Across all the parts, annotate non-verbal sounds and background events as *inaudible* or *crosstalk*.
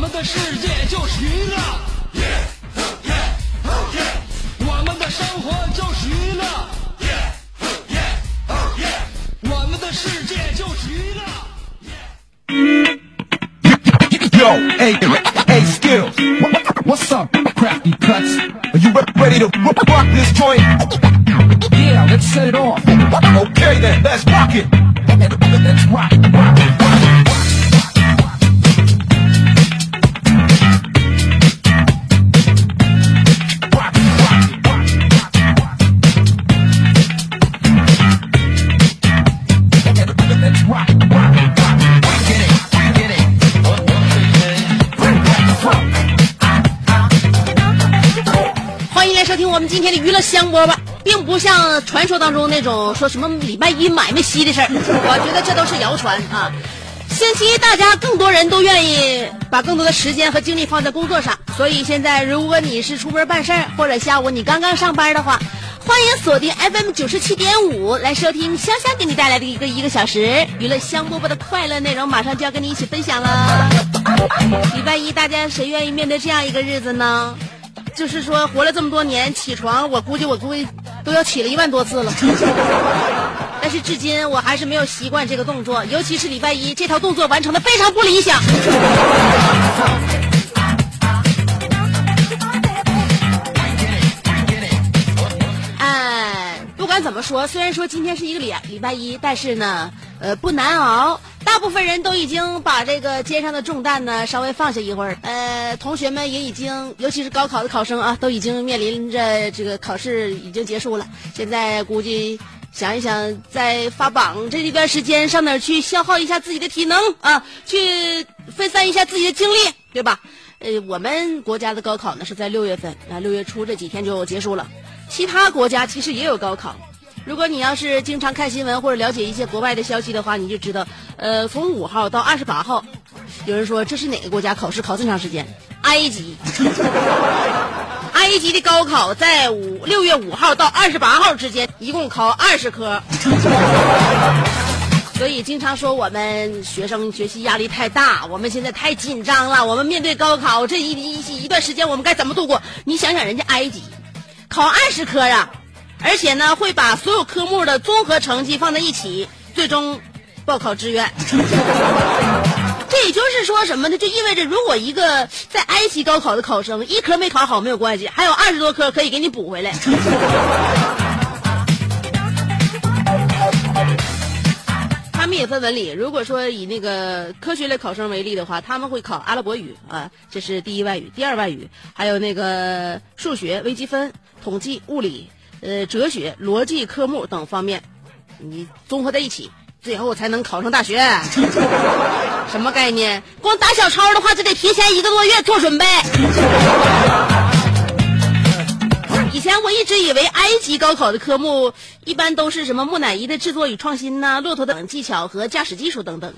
们的世界就是娱乐，我们的生活就是娱乐，我们的世界就是娱乐。 Yo, hey, hey, skills. What- What's up, crafty cuts? Are you re- ready to ro- rock this joint? Yeah, let's set it off. Okay then, let's rock it. 收听我们今天的娱乐香饽饽，并不像传说当中那种说什么礼拜一买卖稀的事儿，我觉得这都是谣传啊。星期一大家更多人都愿意把更多的时间和精力放在工作上，所以现在如果你是出门办事儿，或者下午你刚刚上班的话，欢迎锁定 FM 九十七点五来收听香香给你带来的一个一个小时娱乐香饽饽的快乐内容，马上就要跟你一起分享了。礼拜一大家谁愿意面对这样一个日子呢？就是说，活了这么多年，起床我估计我估计都要起了一万多次了。*laughs* 但是至今我还是没有习惯这个动作，尤其是礼拜一这套动作完成的非常不理想。怎么说，虽然说今天是一个礼礼拜一，但是呢，呃，不难熬。大部分人都已经把这个肩上的重担呢稍微放下一会儿。呃，同学们也已经，尤其是高考的考生啊，都已经面临着这个考试已经结束了。现在估计想一想，在发榜这一段时间，上哪儿去消耗一下自己的体能啊？去分散一下自己的精力，对吧？呃，我们国家的高考呢是在六月份啊，六月初这几天就结束了。其他国家其实也有高考。如果你要是经常看新闻或者了解一些国外的消息的话，你就知道，呃，从五号到二十八号，有人说这是哪个国家考试考这么长时间？埃及，埃及的高考在五六月五号到二十八号之间，一共考二十科。所以经常说我们学生学习压力太大，我们现在太紧张了。我们面对高考这一一一段时间，我们该怎么度过？你想想人家埃及，考二十科啊，而且呢会把所有科目的综合成绩放在一起，最终报考志愿。*laughs* 这也就是说什么呢？就意味着如果一个在埃及高考的考生一科没考好没有关系，还有二十多科可以给你补回来。*laughs* 他们也分文理。如果说以那个科学类考生为例的话，他们会考阿拉伯语啊，这是第一外语；第二外语还有那个数学、微积分、统计、物理、呃哲学、逻辑科目等方面，你综合在一起，最后才能考上大学。什么概念？光打小抄的话，就得提前一个多月做准备。以前我一直以为埃及高考的科目一般都是什么木乃伊的制作与创新呐、骆驼等技巧和驾驶技术等等。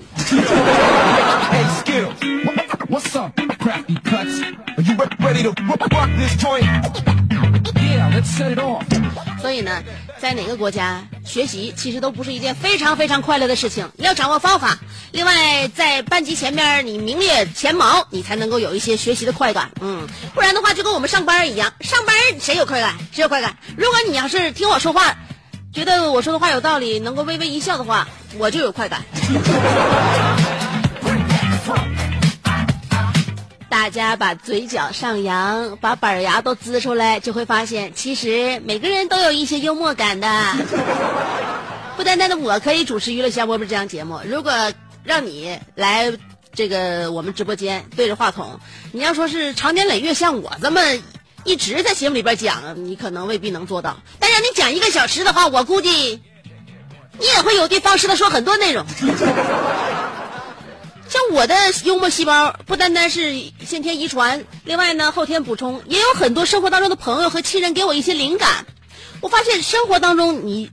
所以呢，在哪个国家学习其实都不是一件非常非常快乐的事情，要掌握方法。另外，在班级前面你名列前茅，你才能够有一些学习的快感。嗯，不然的话就跟我们上班一样，上班谁有快感？谁有快感？如果你要是听我说话，觉得我说的话有道理，能够微微一笑的话，我就有快感。大家把嘴角上扬，把板牙都呲出来，就会发现，其实每个人都有一些幽默感的。*laughs* 不单单的我可以主持娱乐香饽饽这样节目，如果让你来这个我们直播间对着话筒，你要说是长年累月像我这么一直在节目里边讲，你可能未必能做到。但让你讲一个小时的话，我估计你也会有的放矢的说很多内容。*laughs* 像我的幽默细胞不单单是先天遗传，另外呢后天补充，也有很多生活当中的朋友和亲人给我一些灵感。我发现生活当中你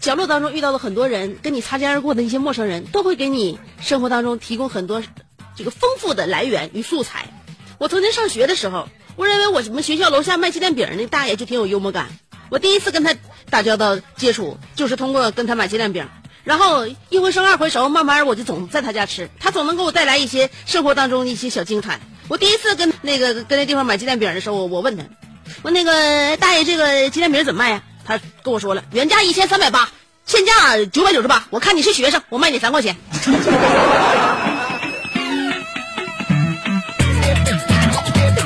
角落当中遇到的很多人，跟你擦肩而过的一些陌生人，都会给你生活当中提供很多这个丰富的来源与素材。我曾经上学的时候，我认为我们学校楼下卖鸡蛋饼那大爷就挺有幽默感。我第一次跟他打交道接触，就是通过跟他买鸡蛋饼。然后一回生二回熟，慢慢我就总在他家吃，他总能给我带来一些生活当中的一些小精彩。我第一次跟那个跟那地方买鸡蛋饼的时候，我我问他，问那个大爷这个鸡蛋饼怎么卖呀？他跟我说了，原价一千三百八，现价九百九十八。我看你是学生，我卖你三块钱。*laughs*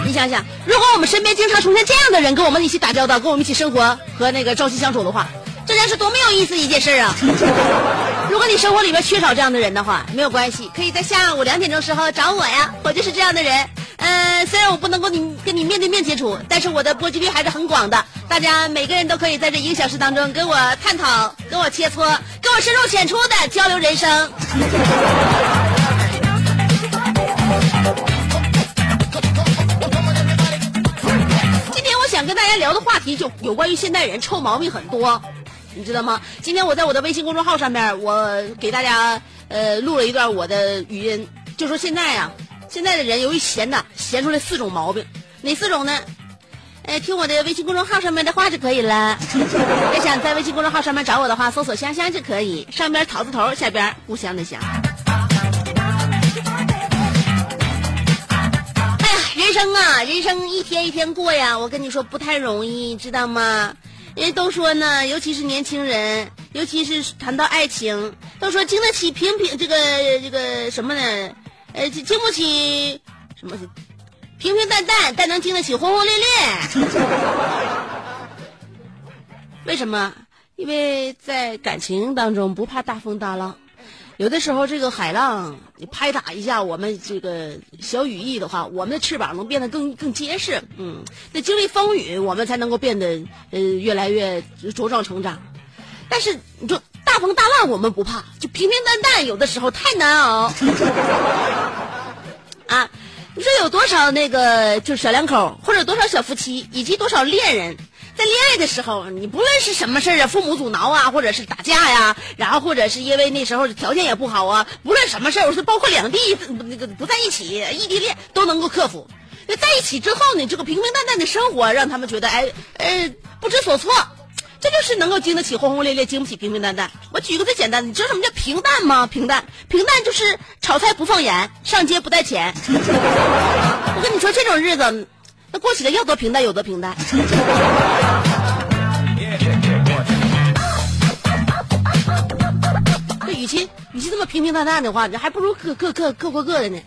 你想想，如果我们身边经常出现这样的人，跟我们一起打交道，跟我们一起生活和那个朝夕相处的话，这将是多么有意思一件事啊！*laughs* 如果你生活里边缺少这样的人的话，没有关系，可以在下午两点钟时候找我呀，我就是这样的人。呃，虽然我不能够你跟你面对面接触，但是我的波及率还是很广的。大家每个人都可以在这一个小时当中跟我探讨、跟我切磋、跟我深入浅出的交流人生。今天我想跟大家聊的话题就有关于现代人臭毛病很多，你知道吗？今天我在我的微信公众号上面，我给大家呃录了一段我的语音，就说现在呀、现在的人由于闲呐，闲出来四种毛病，哪四种呢？哎，听我的微信公众号上面的话就可以了。要想在微信公众号上面找我的话，搜索“香香”就可以，上边草字头，下边故乡的乡。哎呀，人生啊，人生一天一天过呀，我跟你说不太容易，知道吗？人都说呢，尤其是年轻人，尤其是谈到爱情，都说经得起平平这个这个什么呢？呃，经不起什么？平平淡淡，但能经得起轰轰烈烈。*laughs* 为什么？因为在感情当中不怕大风大浪，有的时候这个海浪你拍打一下我们这个小羽翼的话，我们的翅膀能变得更更结实。嗯，得经历风雨，我们才能够变得呃越来越茁壮成长。但是你说大风大浪我们不怕，就平平淡淡有的时候太难熬。*laughs* 啊，你说有多少那个就是小两口，或者多少小夫妻，以及多少恋人，在恋爱的时候，你不论是什么事儿啊，父母阻挠啊，或者是打架呀，然后或者是因为那时候条件也不好啊，不论什么事儿，我是包括两地那个不在一起，异地恋都能够克服。那在一起之后呢，这个平平淡淡的生活，让他们觉得哎呃不知所措。这就是能够经得起轰轰烈烈，经不起平平淡淡。我举个最简单的，你知道什么叫平淡吗？平淡，平淡就是炒菜不放盐，上街不带钱。*laughs* 我跟你说，这种日子，过起来要多平淡有多平淡。这与其与其这么平平淡淡的话，你还不如各各各各过各的呢。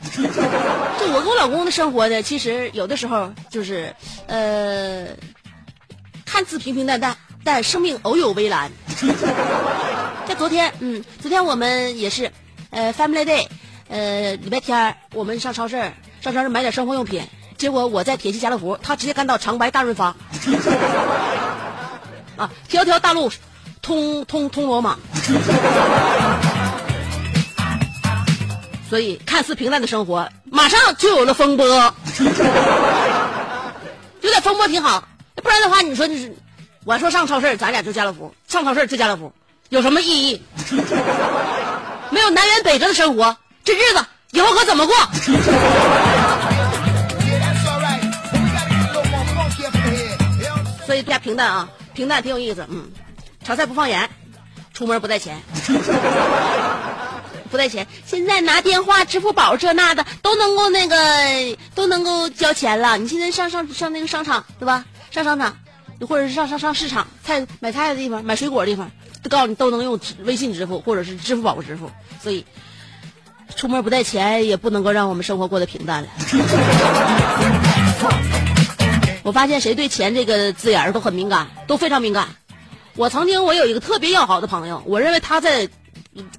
就我跟我老公的生活呢，其实有的时候就是，呃。看似平平淡淡，但生命偶有微澜。在昨天，嗯，昨天我们也是，呃，Family Day，呃，礼拜天我们上超市，上超市买点生活用品，结果我在铁西家乐福，他直接干到长白大润发，*laughs* 啊，条条大路通通通罗马。所以，看似平淡的生活，马上就有了风波，*laughs* 有点风波挺好。不然的话，你说你是，我说上超市，咱俩就家乐福，上超市就家乐福，有什么意义？没有南辕北辙的生活，这日子以后可怎么过？所以比较平淡啊，平淡挺有意思。嗯，炒菜不放盐，出门不带钱，*laughs* 不带钱。现在拿电话、支付宝这那的都能够那个都能够交钱了。你现在上上上那个商场对吧？上商场，或者是上上上市场菜买菜的地方、买水果的地方，都告诉你都能用微信支付或者是支付宝支付。所以，出门不带钱也不能够让我们生活过得平淡了。*laughs* 我发现谁对钱这个字眼儿都很敏感，都非常敏感。我曾经我有一个特别要好的朋友，我认为他在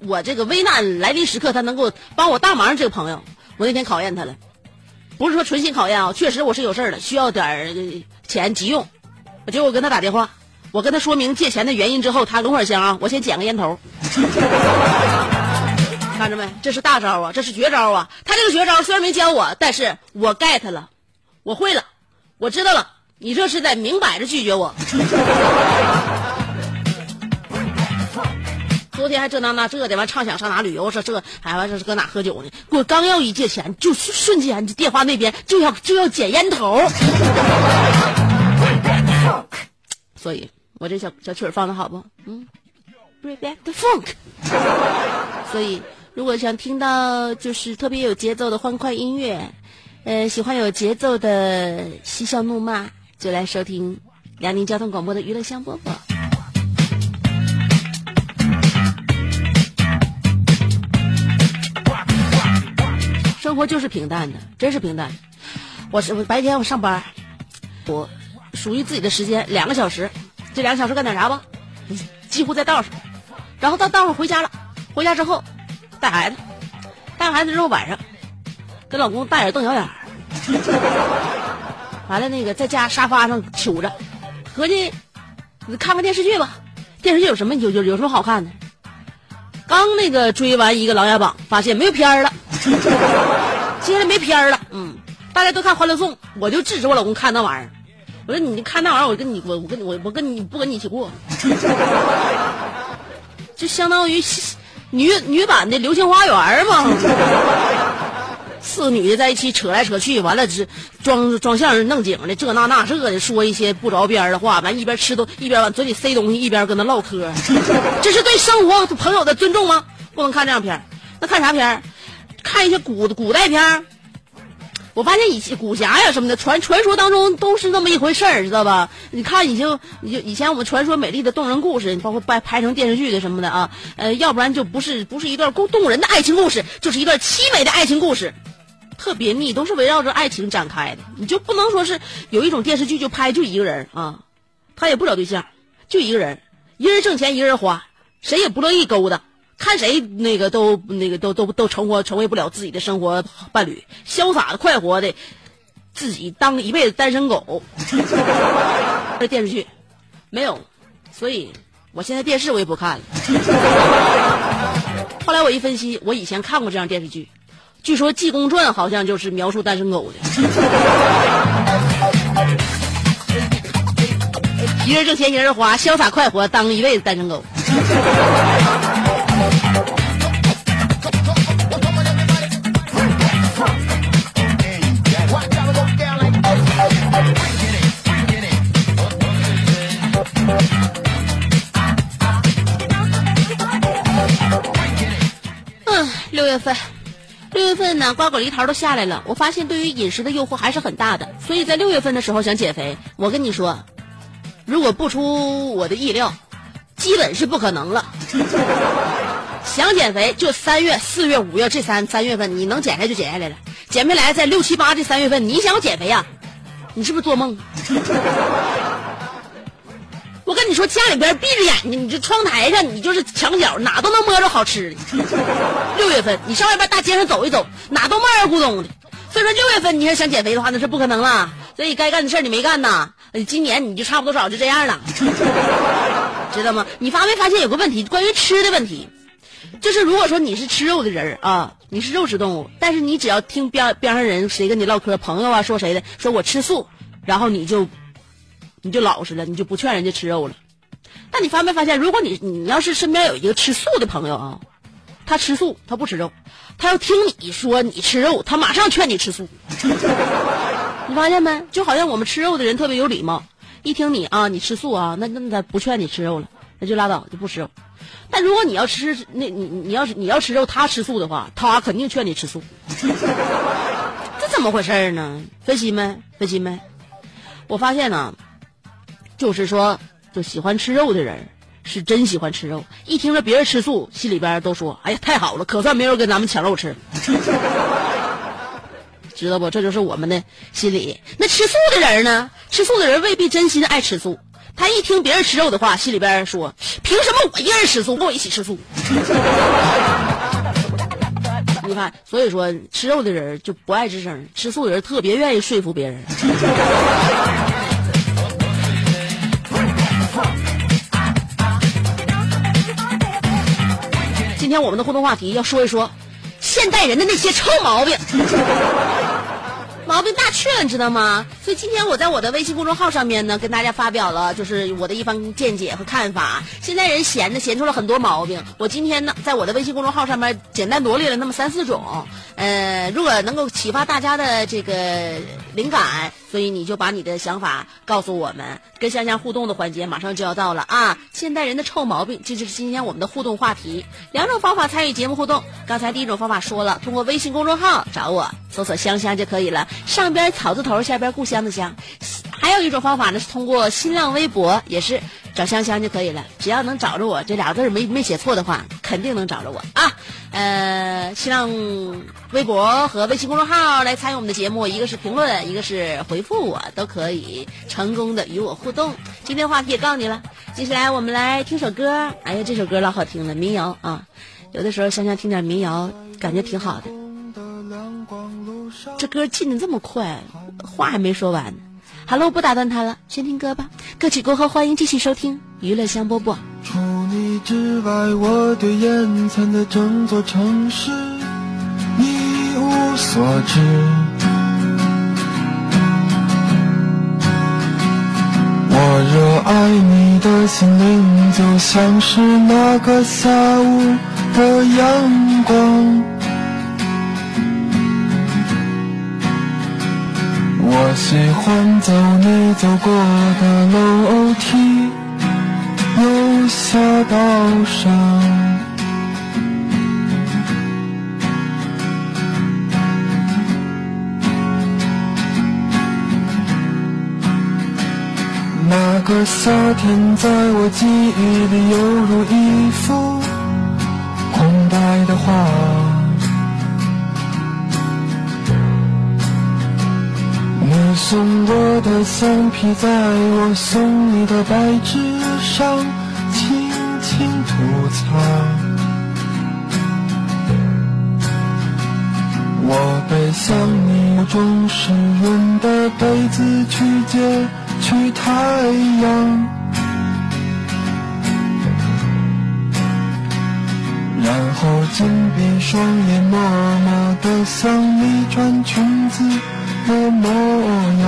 我这个危难来临时刻，他能够帮我大忙。这个朋友，我那天考验他了。不是说存心考验啊，确实我是有事儿了，需要点儿钱急用。结果我跟他打电话，我跟他说明借钱的原因之后，他等会儿先啊，我先捡个烟头。*laughs* 看着没？这是大招啊，这是绝招啊！他这个绝招虽然没教我，但是我 get 了，我会了，我知道了。你这是在明摆着拒绝我。昨天还这那那这的，完畅想上哪旅游，说这还完这是搁哪喝酒呢？我刚要一借钱，就瞬间电话那边就要就要捡烟头。所以，我这小小曲儿放的好不？嗯 rebecca funk。所以，如果想听到就是特别有节奏的欢快音乐，呃，喜欢有节奏的嬉笑怒骂，就来收听辽宁交通广播的娱乐香饽饽。生活就是平淡的，真是平淡。我是我白天我上班，我属于自己的时间两个小时，这两个小时干点啥吧？几乎在道上，然后到道上回家了。回家之后带孩子，带孩子之后晚上跟老公大眼瞪小眼儿，完了那个在家沙发上瞅着，合计看看电视剧吧。电视剧有什么有有有什么好看的？刚那个追完一个《琅琊榜》，发现没有片儿了，接下来没片儿了。嗯，大家都看《欢乐颂》，我就制止我老公看那玩意儿。我说你看那玩意儿，我跟你我我跟你我我跟你不跟你一起过，*laughs* 就相当于女女版的《流星花园》嘛。四个女的在一起扯来扯去，完了是装装相弄景的，这那那这的，说一些不着边的话，完一边吃都一边往嘴里塞东西，一边跟那唠嗑，*laughs* 这是对生活朋友的尊重吗？不能看这样片那看啥片看一些古古代片我发现以前古侠呀什么的传传说当中都是那么一回事儿，知道吧？你看以前以以前我们传说美丽的动人故事，包括拍拍成电视剧的什么的啊，呃，要不然就不是不是一段动动人的爱情故事，就是一段凄美的爱情故事。特别腻，都是围绕着爱情展开的，你就不能说是有一种电视剧就拍就一个人啊，他也不找对象，就一个人，一人挣钱一人花，谁也不乐意勾搭，看谁那个都那个都都都成活成为不了自己的生活伴侣，潇洒的快活的，自己当一辈子单身狗。*laughs* 这电视剧没有，所以我现在电视我也不看了。后来我一分析，我以前看过这样电视剧。据说《济公传》好像就是描述单身狗的，*laughs* 一人挣钱一人花，潇洒快活，当一辈子单身狗。嗯，六月份。六月份呢，瓜果梨桃都下来了。我发现对于饮食的诱惑还是很大的，所以在六月份的时候想减肥，我跟你说，如果不出我的意料，基本是不可能了。想减肥就三月、四月、五月这三三月份，你能减下来就减下来了，减不来在六七八这三月份，你想减肥呀？你是不是做梦？我跟你说，家里边闭着眼睛，你这窗台上，你就是墙角，哪都能摸着好吃的。*laughs* 六月份，你上外边大街上走一走，哪都冒儿咕咚的。所以说，六月份你要想减肥的话，那是不可能了。所以该干的事你没干呐。今年你就差不多少就这样了，*laughs* 知道吗？你发没发现有个问题，关于吃的问题，就是如果说你是吃肉的人啊，你是肉食动物，但是你只要听边边上人谁跟你唠嗑，朋友啊说谁的，说我吃素，然后你就。你就老实了，你就不劝人家吃肉了。但你发没发现，如果你你要是身边有一个吃素的朋友啊，他吃素，他不吃肉，他要听你说你吃肉，他马上劝你吃素。*laughs* 你发现没？就好像我们吃肉的人特别有礼貌，一听你啊，你吃素啊，那那他不劝你吃肉了，那就拉倒，就不吃肉。但如果你要吃那你你要是你要吃肉，他吃素的话，他肯定劝你吃素。*laughs* 这怎么回事呢？分析没？分析没？我发现呢。就是说，就喜欢吃肉的人是真喜欢吃肉。一听着别人吃素，心里边都说：“哎呀，太好了，可算没人跟咱们抢肉吃。*laughs* ”知道不？这就是我们的心理。那吃素的人呢？吃素的人未必真心爱吃素。他一听别人吃肉的话，心里边说：“凭什么我一人吃素，跟我一起吃素？” *laughs* 你看，所以说吃肉的人就不爱吱声，吃素的人特别愿意说服别人。今天我们的互动话题要说一说现代人的那些臭毛病。*laughs* 毛病大去了，你知道吗？所以今天我在我的微信公众号上面呢，跟大家发表了就是我的一番见解和看法。现在人闲的闲出了很多毛病，我今天呢在我的微信公众号上面简单罗列了那么三四种，呃，如果能够启发大家的这个灵感，所以你就把你的想法告诉我们。跟香香互动的环节马上就要到了啊！现代人的臭毛病，这就是今天我们的互动话题。两种方法参与节目互动，刚才第一种方法说了，通过微信公众号找我，搜索“香香”就可以了，上边草字头，下边故乡的乡。还有一种方法呢，是通过新浪微博，也是找香香就可以了。只要能找着我，这俩字没没写错的话，肯定能找着我啊。呃，新浪微博和微信公众号来参与我们的节目，一个是评论，一个是回复我，都可以成功的与我互动。今天话题也告诉你了，接下来我们来听首歌。哎呀，这首歌老好听了，民谣啊。有的时候想想听点民谣，感觉挺好的。这歌进的这么快，话还没说完呢。好了，我不打断他了，先听歌吧。歌曲过后，欢迎继续收听娱乐香饽饽。之外，我对眼前的整座城市一无所知。我热爱你的心灵，就像是那个下午的阳光。我喜欢走你走过的楼梯，下道上。那个夏天，在我记忆里犹如一幅空白的画。你送我的橡皮，在我送你的白纸上轻涂擦。我背向你中湿润的被子去接去太阳，然后紧闭双眼，默默地想你穿裙子的模样。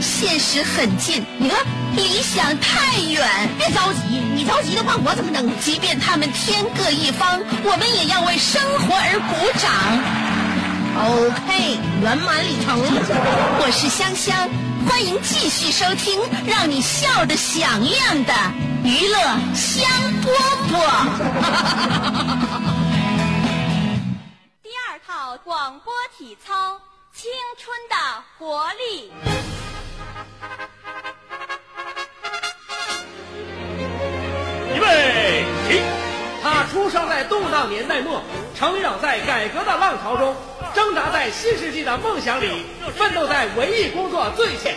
现实很近，你看理想太远。别着急，你着急的话，我怎么能？即便他们天各一方，我们也要为生活而鼓掌。OK，圆满里程。我是香香，欢迎继续收听让你笑得响亮的娱乐香饽饽。*laughs* 第二套广播体操《青春的活力》。预备起！他出生在动荡年代末，成长在改革的浪潮中，挣扎在新世纪的梦想里，奋斗在文艺工作最前。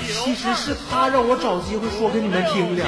其实是他让我找机会说给你们听的。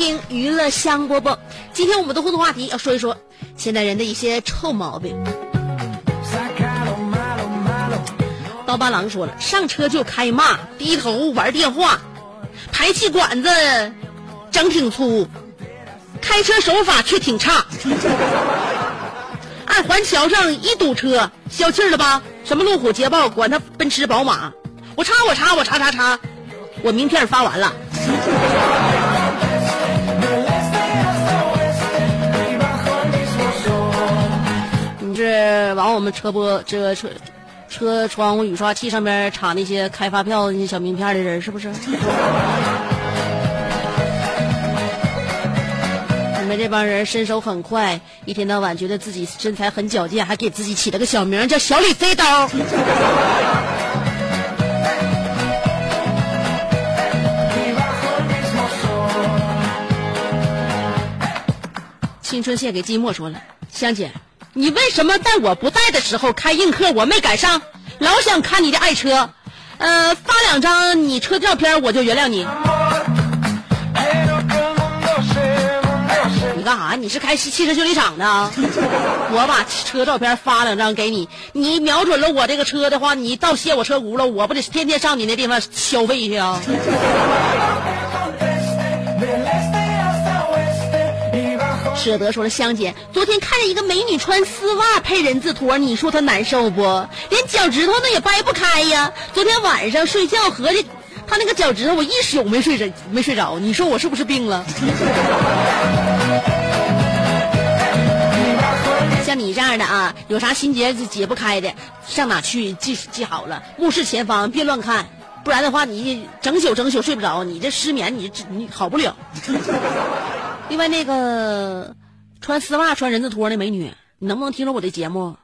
听娱乐香饽饽。今天我们的互动话题要说一说现代人的一些臭毛病。刀疤狼说了，上车就开骂，低头玩电话，排气管子整挺粗，开车手法却挺差。*laughs* 二环桥上一堵车，消气了吧？什么路虎、捷豹，管他奔驰、宝马，我插我插我插插插，我名片发完了。往我们车玻这个车车窗户雨刷器上面插那些开发票那些小名片的人是不是？*laughs* 你们这帮人身手很快，一天到晚觉得自己身材很矫健，还给自己起了个小名叫小李飞刀。*laughs* 青春献给寂寞说了，香姐，你为什么在我不在的时候开映客我没赶上？老想看你的爱车，呃，发两张你车照片我就原谅你。你干啥？你是开汽汽车修理厂的？我把车照片发两张给你，你瞄准了我这个车的话，你倒卸我车轱辘，我不得天天上你那地方消费去啊？舍得说了，香姐，昨天看见一个美女穿丝袜配人字拖，你说她难受不？连脚趾头那也掰不开呀。昨天晚上睡觉合计，她那个脚趾头我一宿没睡着，没睡着。你说我是不是病了？*laughs* 像你这样的啊，有啥心结解不开的，上哪去记记好了，目视前方，别乱看，不然的话你整宿整宿睡不着，你这失眠你你好不了。另外那个穿丝袜穿人字拖的美女，你能不能听着我的节目？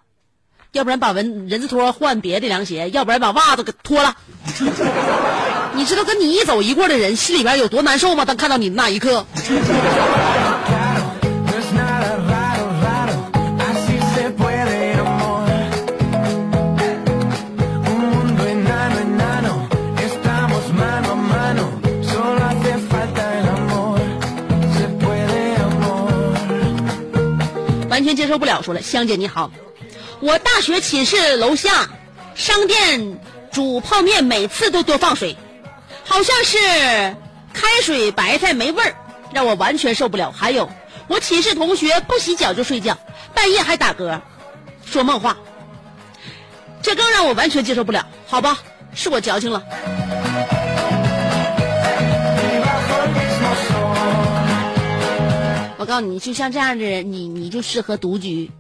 要不然把文人字拖换别的凉鞋，要不然把袜子给脱了。*laughs* 你知道跟你一走一过的人心里边有多难受吗？当看到你的那一刻。全接受不了，说了，香姐你好，我大学寝室楼下商店煮泡面，每次都多放水，好像是开水白菜没味儿，让我完全受不了。还有，我寝室同学不洗脚就睡觉，半夜还打嗝，说梦话，这更让我完全接受不了。好吧，是我矫情了。告诉你，就像这样的人，你你就适合独居，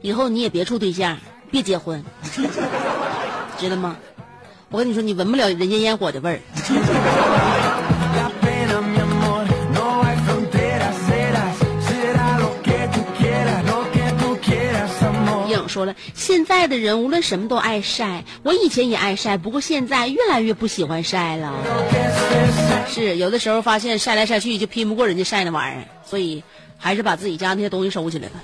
以后你也别处对象，别结婚，*laughs* 知道吗？我跟你说，你闻不了人间烟火的味儿。*laughs* 影说了，现在的人无论什么都爱晒，我以前也爱晒，不过现在越来越不喜欢晒了。是有的时候发现晒来晒去就拼不过人家晒那玩意儿，所以还是把自己家那些东西收起来了。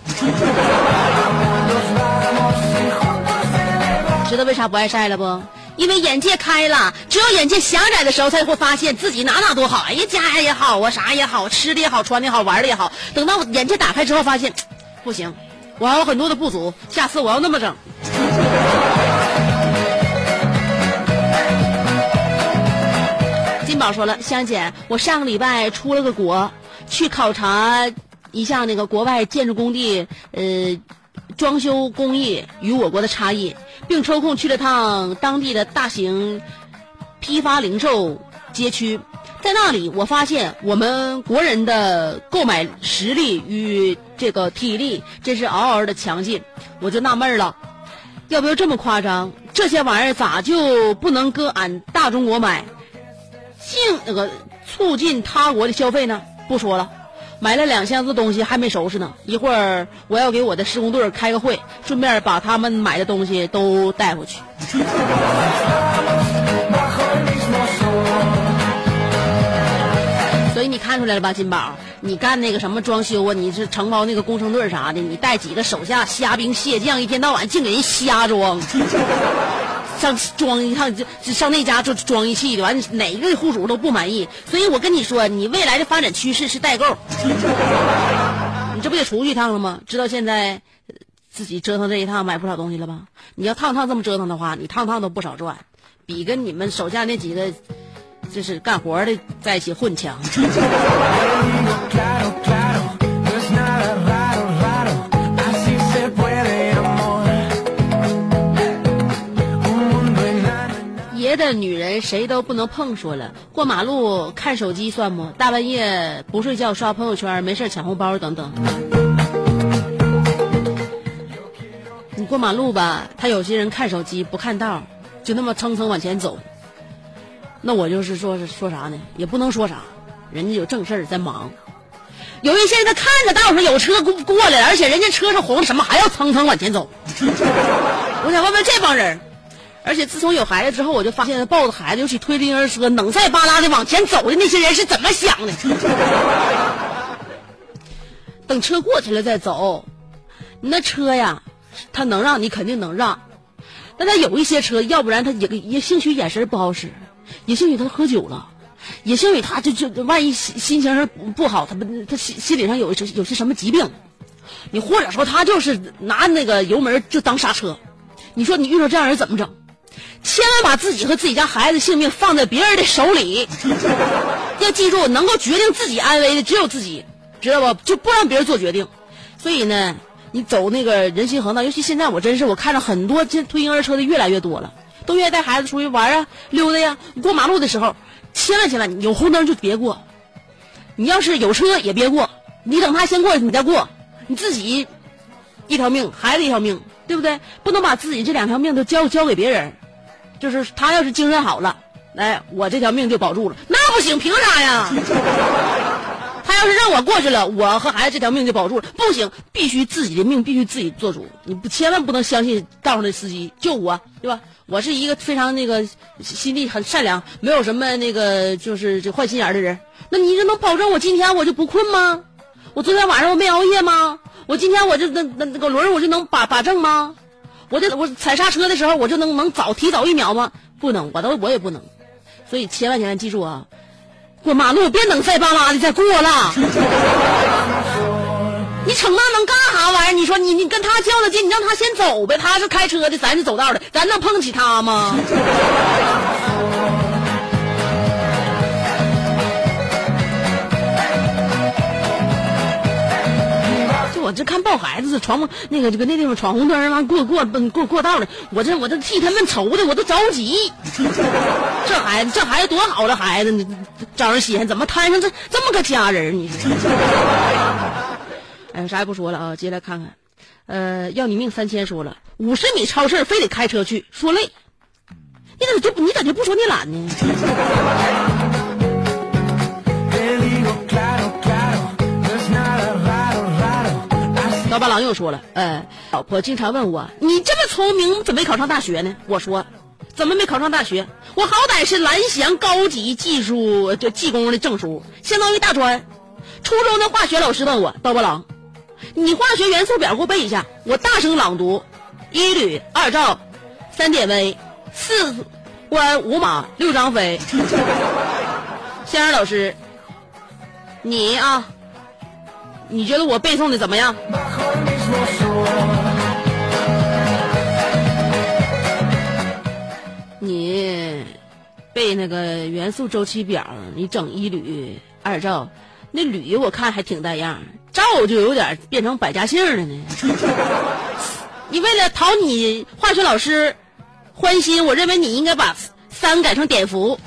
*laughs* 知道为啥不爱晒了不？因为眼界开了，只有眼界狭窄的时候，才会发现自己哪哪都好。哎呀，家也好啊，啥也好，吃的也好，穿的也好，玩的也好。等到眼界打开之后，发现不行，我还有很多的不足。下次我要那么整。金宝说了，香姐，我上个礼拜出了个国，去考察一下那个国外建筑工地，呃，装修工艺与我国的差异，并抽空去了趟当地的大型批发零售街区。在那里，我发现我们国人的购买实力与这个体力真是嗷嗷的强劲，我就纳闷了，要不要这么夸张？这些玩意儿咋就不能搁俺大中国买？进那个促进他国的消费呢？不说了，买了两箱子东西还没收拾呢。一会儿我要给我的施工队开个会，顺便把他们买的东西都带回去。*laughs* 所以你看出来了吧，金宝，你干那个什么装修啊？你是承包那个工程队啥的？你带几个手下虾兵蟹将，一天到晚净给人瞎装。上装一趟就上那家就装一气的，完哪一个户主都不满意。所以我跟你说，你未来的发展趋势是代购。你这不也出去一趟了吗？知道现在自己折腾这一趟买不少东西了吧？你要趟趟这么折腾的话，你趟趟都不少赚，比跟你们手下那几个就是干活的在一起混强。别的女人谁都不能碰，说了过马路看手机算不？大半夜不睡觉刷朋友圈，没事抢红包等等。你过马路吧，他有些人看手机不看道，就那么蹭蹭往前走。那我就是说是说啥呢？也不能说啥，人家有正事儿在忙。有一些人他看着道上有车过过来了，而且人家车是红，什么还要蹭蹭往前走？我想问问这帮人。而且自从有孩子之后，我就发现抱着孩子，尤其推着婴儿车，能塞巴拉的往前走的那些人是怎么想的？*laughs* 等车过去了再走，你那车呀，他能让你肯定能让，但他有一些车，要不然他也也兴许眼神不好使，也兴许他喝酒了，也兴许他就就万一心心情不好，他不他心心理上有有些什么疾病，你或者说他就是拿那个油门就当刹车，你说你遇到这样人怎么整？千万把自己和自己家孩子性命放在别人的手里，*laughs* 要记住，能够决定自己安危的只有自己，知道不？就不让别人做决定。所以呢，你走那个人行横道，尤其现在我真是我看着很多这推婴儿车的越来越多了，都愿意带孩子出去玩啊、溜达呀。过马路的时候，千万千万有红灯就别过，你要是有车也别过，你等他先过你再过，你自己一条命，孩子一条命，对不对？不能把自己这两条命都交交给别人。就是他要是精神好了，哎，我这条命就保住了。那不行，凭啥呀？*laughs* 他要是让我过去了，我和孩子这条命就保住了。不行，必须自己的命必须自己做主。你不千万不能相信道上的司机就我，对吧？我是一个非常那个心地很善良，没有什么那个就是这坏心眼的人。那你就能保证我今天我就不困吗？我昨天晚上我没熬夜吗？我今天我就那那那个轮我就能把把正吗？我这我踩刹车的时候，我就能能早提早一秒吗？不能，我都我也不能。所以千万千万记住啊，过马路别等再巴拉的再过了。你逞那能干啥玩意儿？你说你你跟他较了劲，你让他先走呗，他是开车的，咱是走道的，咱能碰起他吗？我这看抱孩子，闯那个这个那地方闯红灯，完过过过过道的，我这我这替他们愁的，我都着急。*laughs* 这孩子这孩子多好的孩子，你招人稀罕，怎么摊上这这么个家人？你说？*laughs* 哎，啥也不说了啊，接下来看看，呃，要你命三千说了，五十米超市非得开车去，说累。你怎么就你咋就不说你懒呢？刀疤狼又说了，呃，老婆经常问我，你这么聪明，怎么没考上大学呢？我说，怎么没考上大学？我好歹是蓝翔高级技术这技工的证书，相当于大专。初中的化学老师问我，刀疤狼，你化学元素表给我背一下。我大声朗读：一铝、二兆、三点微、四关五马、六张飞。*laughs* 先生老师，你啊，你觉得我背诵的怎么样？你背那个元素周期表，你整一铝、二兆，那铝我看还挺带样，兆就有点变成百家姓了呢。*laughs* 你为了讨你化学老师欢心，我认为你应该把三改成碘伏。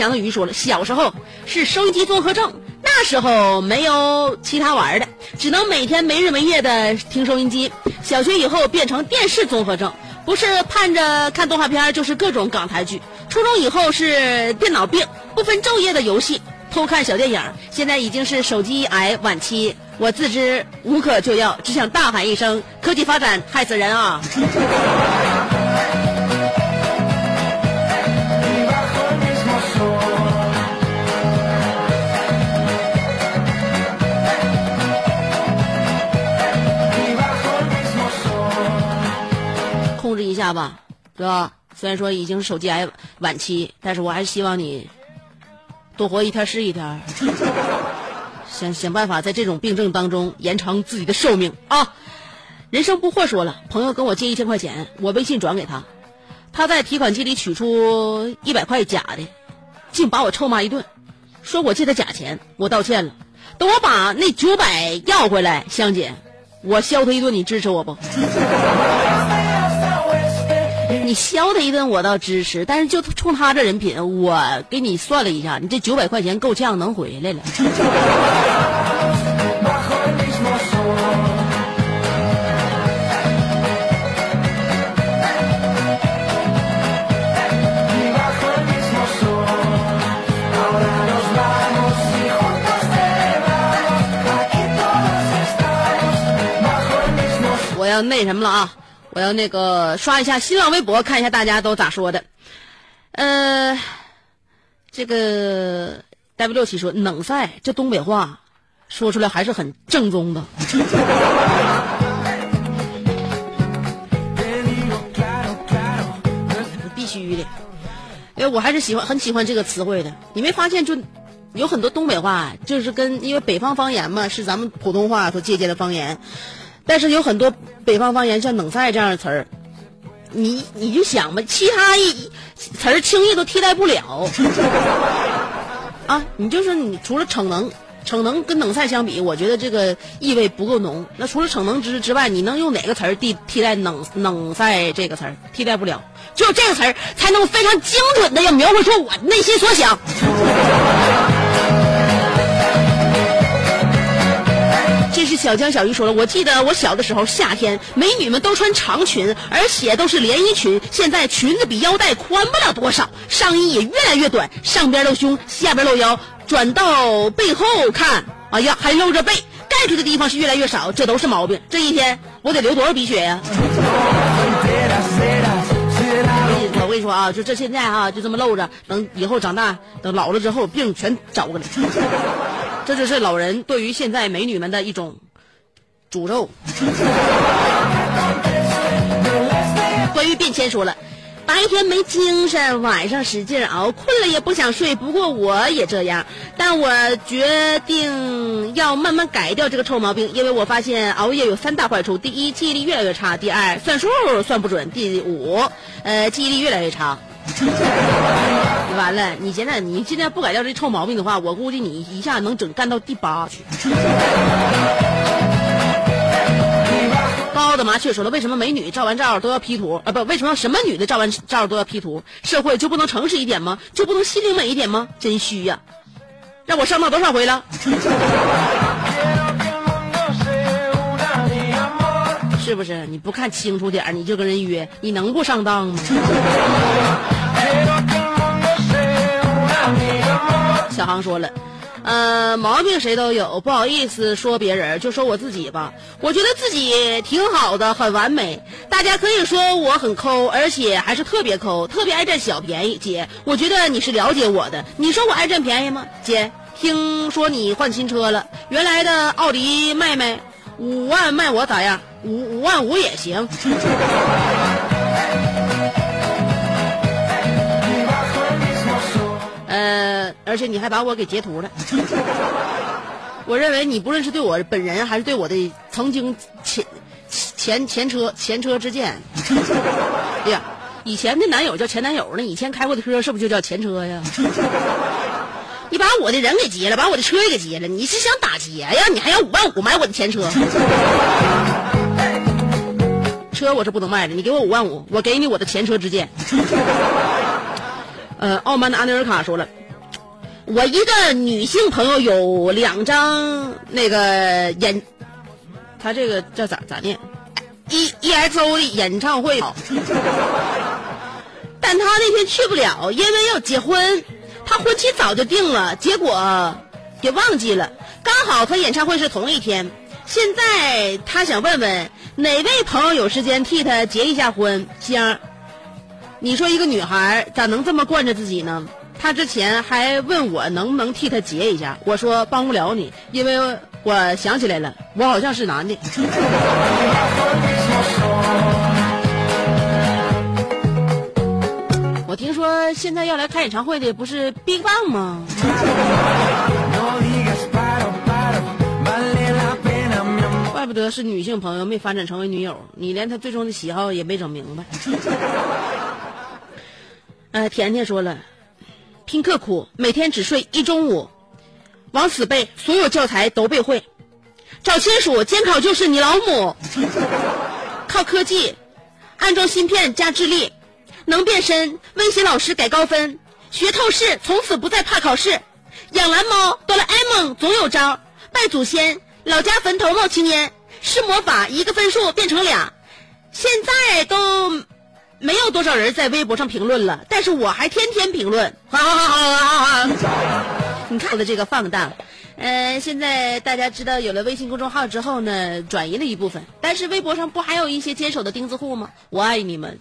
Quieras. 飞翔的鱼说了，小时候是收音机综合症，那时候没有其他玩的，只能每天没日没夜的听收音机。小学以后变成电视综合症，不是盼着看动画片，就是各种港台剧。初中以后是电脑病，不分昼夜的游戏，偷看小电影。现在已经是手机癌晚期，我自知无可救药，只想大喊一声：科技发展害死人啊！*laughs* 吧，对吧？虽然说已经是手机癌晚期，但是我还是希望你多活一天是一天，想想办法在这种病症当中延长自己的寿命啊！人生不惑说了，朋友跟我借一千块钱，我微信转给他，他在提款机里取出一百块假的，竟把我臭骂一顿，说我借他假钱，我道歉了。等我把那九百要回来，香姐，我削他一顿，你支持我不？你削他一顿我倒支持但是就冲他这人品我给你算了一下你这九百块钱够呛能回来了。我要那什么了啊我要那个刷一下新浪微博，看一下大家都咋说的。呃，这个 W 六七说冷赛这东北话说出来还是很正宗的。必须的，因为我还是喜欢很喜欢这个词汇的。你没发现就有很多东北话，就是跟因为北方方言嘛，是咱们普通话所借鉴的方言，但是有很多北方方言像冷赛这样的词儿，你你就想吧，其他一词儿轻易都替代不了。*laughs* 啊，你就是你除了逞能。逞能跟冷赛相比，我觉得这个意味不够浓。那除了逞能之之外，你能用哪个词儿替替代冷冷赛这个词儿？替代不了，只有这个词儿才能非常精准的要描绘出我内心所想。这是小江小鱼说了，我记得我小的时候，夏天美女们都穿长裙，而且都是连衣裙。现在裙子比腰带宽不了多少，上衣也越来越短，上边露胸，下边露腰，转到背后看，哎呀，还露着背，盖住的地方是越来越少，这都是毛病。这一天我得流多少鼻血呀、我跟你说啊，就这现在啊，就这么露着，等以后长大，等老了之后，病全找过来。*laughs* 这就是老人对于现在美女们的一种诅咒。*laughs* 关于变迁说了，白天没精神，晚上使劲熬，困了也不想睡。不过我也这样，但我决定要慢慢改掉这个臭毛病，因为我发现熬夜有三大坏处：第一，记忆力越来越差；第二，算数算不准；第五，呃，记忆力越来越差。*laughs* 完了，你现在你现在不改掉这臭毛病的话，我估计你一下能整干到第八去。高傲的麻雀说了，为什么美女照完照都要 P 图啊？不，为什么什么女的照完照都要 P 图？社会就不能诚实一点吗？就不能心灵美一点吗？真虚呀、让我上当多少回了？*laughs* 是不是？你不看清楚点你就跟人约，你能不上当吗？*laughs* 小航说了，呃，毛病谁都有，不好意思说别人，就说我自己吧。我觉得自己挺好的，很完美。大家可以说我很抠，而且还是特别抠，特别爱占小便宜。姐，我觉得你是了解我的。你说我爱占便宜吗？姐，听说你换新车了，原来的奥迪卖没？五万卖我咋样？五五万五也行。呃，而且你还把我给截图了。*laughs* 我认为你不论是对我本人，还是对我的曾经前前前车前车之鉴。哎呀，以前的男友叫前男友呢，以前开过的车是不是就叫前车呀？*laughs* 你把我的人给劫了，把我的车也给劫了，你是想打劫呀？你还要五万五买我的前车？车我是不能卖的，你给我五万五，我给你我的前车之鉴。呃，傲慢的安德尔卡说了，我一个女性朋友有两张那个演，他这个叫咋咋念？E E X O 的演唱会，但他那天去不了，因为要结婚，他婚期早就定了，结果给忘记了，刚好他演唱会是同一天。现在他想问问哪位朋友有时间替他结一下婚？星儿，你说一个女孩咋能这么惯着自己呢？她之前还问我能不能替她结一下，我说帮不了你，因为我想起来了，我好像是男的。*laughs* 我听说现在要来开演唱会的不是 BigBang 吗？*laughs* 怪不得是女性朋友没发展成为女友，你连他最终的喜好也没整明白。呃，甜甜说了，拼刻苦，每天只睡一中午，往死背，所有教材都背会。找亲属，监考就是你老母。靠科技，安装芯片加智力，能变身，威胁老师改高分，学透视，从此不再怕考试。养蓝猫，哆啦 A 梦总有招。拜祖先，老家坟头冒青烟。施魔法，一个分数变成俩。现在都没有多少人在微博上评论了，但是我还天天评论。哈哈哈哈哈哈！你看我的这个放荡。呃，现在大家知道有了微信公众号之后呢，转移了一部分，但是微博上不还有一些坚守的钉子户吗？我爱你们。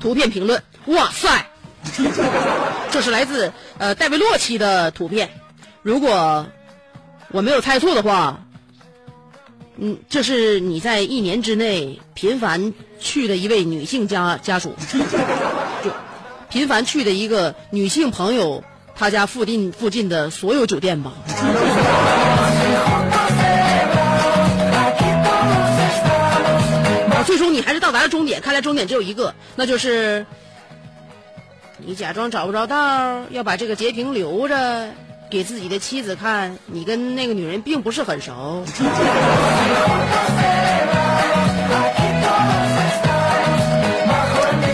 图片评论，哇塞，*laughs* 这是来自呃戴维洛奇的图片。如果我没有猜错的话，嗯，这是你在一年之内频繁去的一位女性家家属，*laughs* 就频繁去的一个女性朋友她家附近附近的所有酒店吧。*laughs* 最终你还是到达了终点，看来终点只有一个，那就是你假装找不着道儿，要把这个截屏留着，给自己的妻子看，你跟那个女人并不是很熟。*laughs*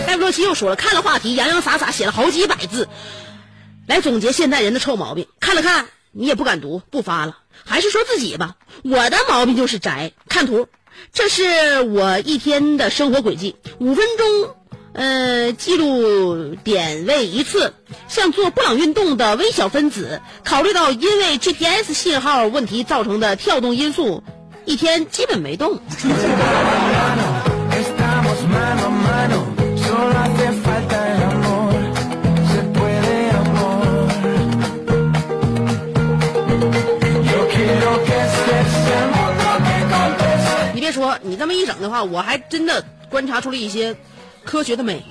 戴布洛奇又说了，看了话题，洋洋洒洒写了好几百字，来总结现代人的臭毛病。看了看，你也不敢读，不发了，还是说自己吧。我的毛病就是宅，看图。这是我一天的生活轨迹，五分钟，呃，记录点位一次，像做布朗运动的微小分子，考虑到因为 GPS 信号问题造成的跳动因素，一天基本没动。你别说，你这么一整的话，我还真的观察出了一些。科学的美。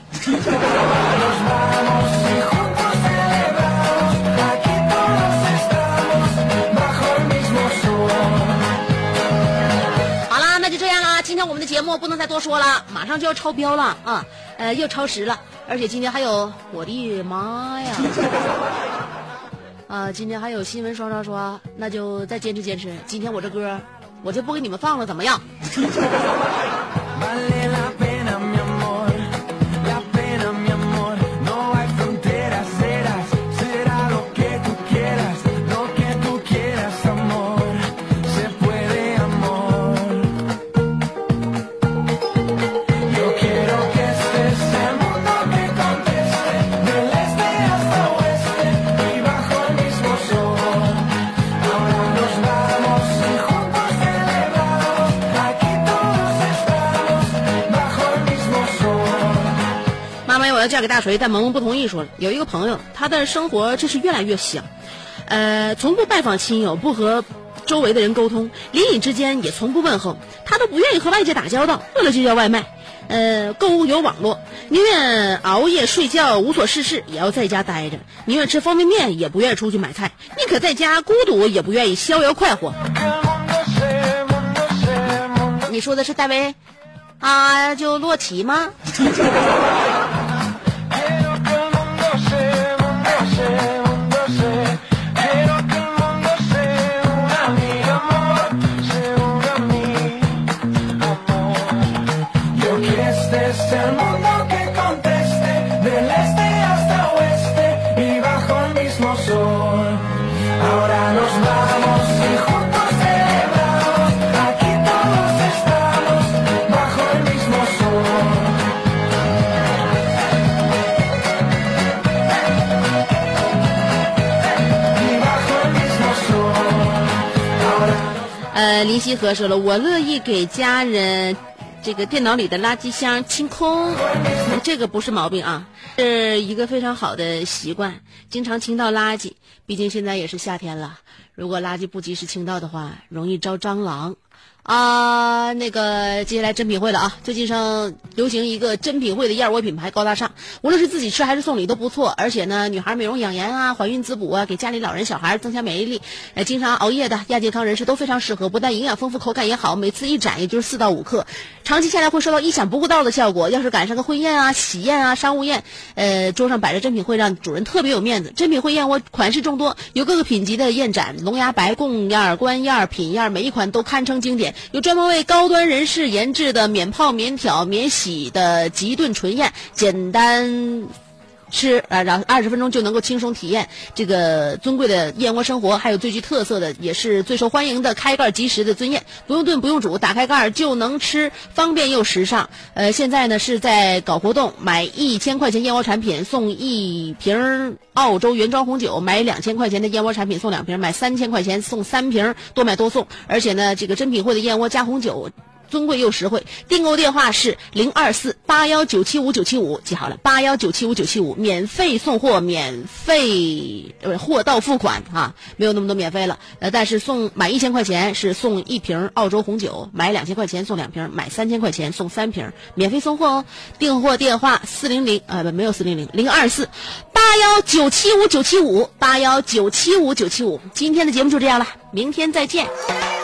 好啦，那就这样啦。今天我们的节目不能再多说了，马上就要超标了啊，呃，又超时了，而且今天还有，我的妈呀！*laughs* 啊，今天还有新闻刷刷刷，那就再坚持坚持。今天我这歌，我就不给你们放了，怎么样？*laughs* 嫁给大锤，但萌萌不同意。说了，有一个朋友，他的生活真是越来越香，呃，从不拜访亲友，不和周围的人沟通，邻里之间也从不问候，他都不愿意和外界打交道，饿了就叫外卖，呃，购物有网络，宁愿熬夜睡觉无所事事，也要在家待着，宁愿吃方便面，也不愿意出去买菜，宁可在家孤独，也不愿意逍遥快活。你说的是戴维啊，就洛奇吗？林夕和说了，我乐意给家人这个电脑里的垃圾箱清空，这个不是毛病啊，是一个非常好的习惯，经常清倒垃圾。毕竟现在也是夏天了，如果垃圾不及时清倒的话，容易招蟑螂。啊，那个接下来珍品会了啊！最近上流行一个珍品会的燕窝品牌，高大上，无论是自己吃还是送礼都不错。而且呢，女孩美容养颜啊，怀孕滋补啊，给家里老人小孩增强免疫力。呃，经常熬夜的亚健康人士都非常适合，不但营养丰富，口感也好。每次一盏也就是四到五克，长期下来会收到意想不到的效果。要是赶上个婚宴啊、喜宴啊、商务宴，呃，桌上摆着珍品会，让主人特别有面子。珍品会燕窝款式众多，有各个品级的燕盏、龙牙白、贡燕、官燕、品燕，每一款都堪称经典。有专门为高端人士研制的免泡、免挑、免洗的极炖纯燕，简单。吃啊，然后二十分钟就能够轻松体验这个尊贵的燕窝生活，还有最具特色的，也是最受欢迎的开盖即食的尊燕，不用炖不用煮，打开盖儿就能吃，方便又时尚。呃，现在呢是在搞活动，买一千块钱燕窝产品送一瓶澳洲原装红酒，买两千块钱的燕窝产品送两瓶，买三千块钱送三瓶，多买多送。而且呢，这个珍品汇的燕窝加红酒。尊贵又实惠，订购电话是零二四八幺九七五九七五，记好了，八幺九七五九七五，免费送货，免费呃货到付款啊，没有那么多免费了，呃，但是送买一千块钱是送一瓶澳洲红酒，买两千块钱送两瓶，买三千块钱送三瓶，免费送货哦。订货电话四零零呃不没有四零零零二四八幺九七五九七五八幺九七五九七五，今天的节目就这样了，明天再见。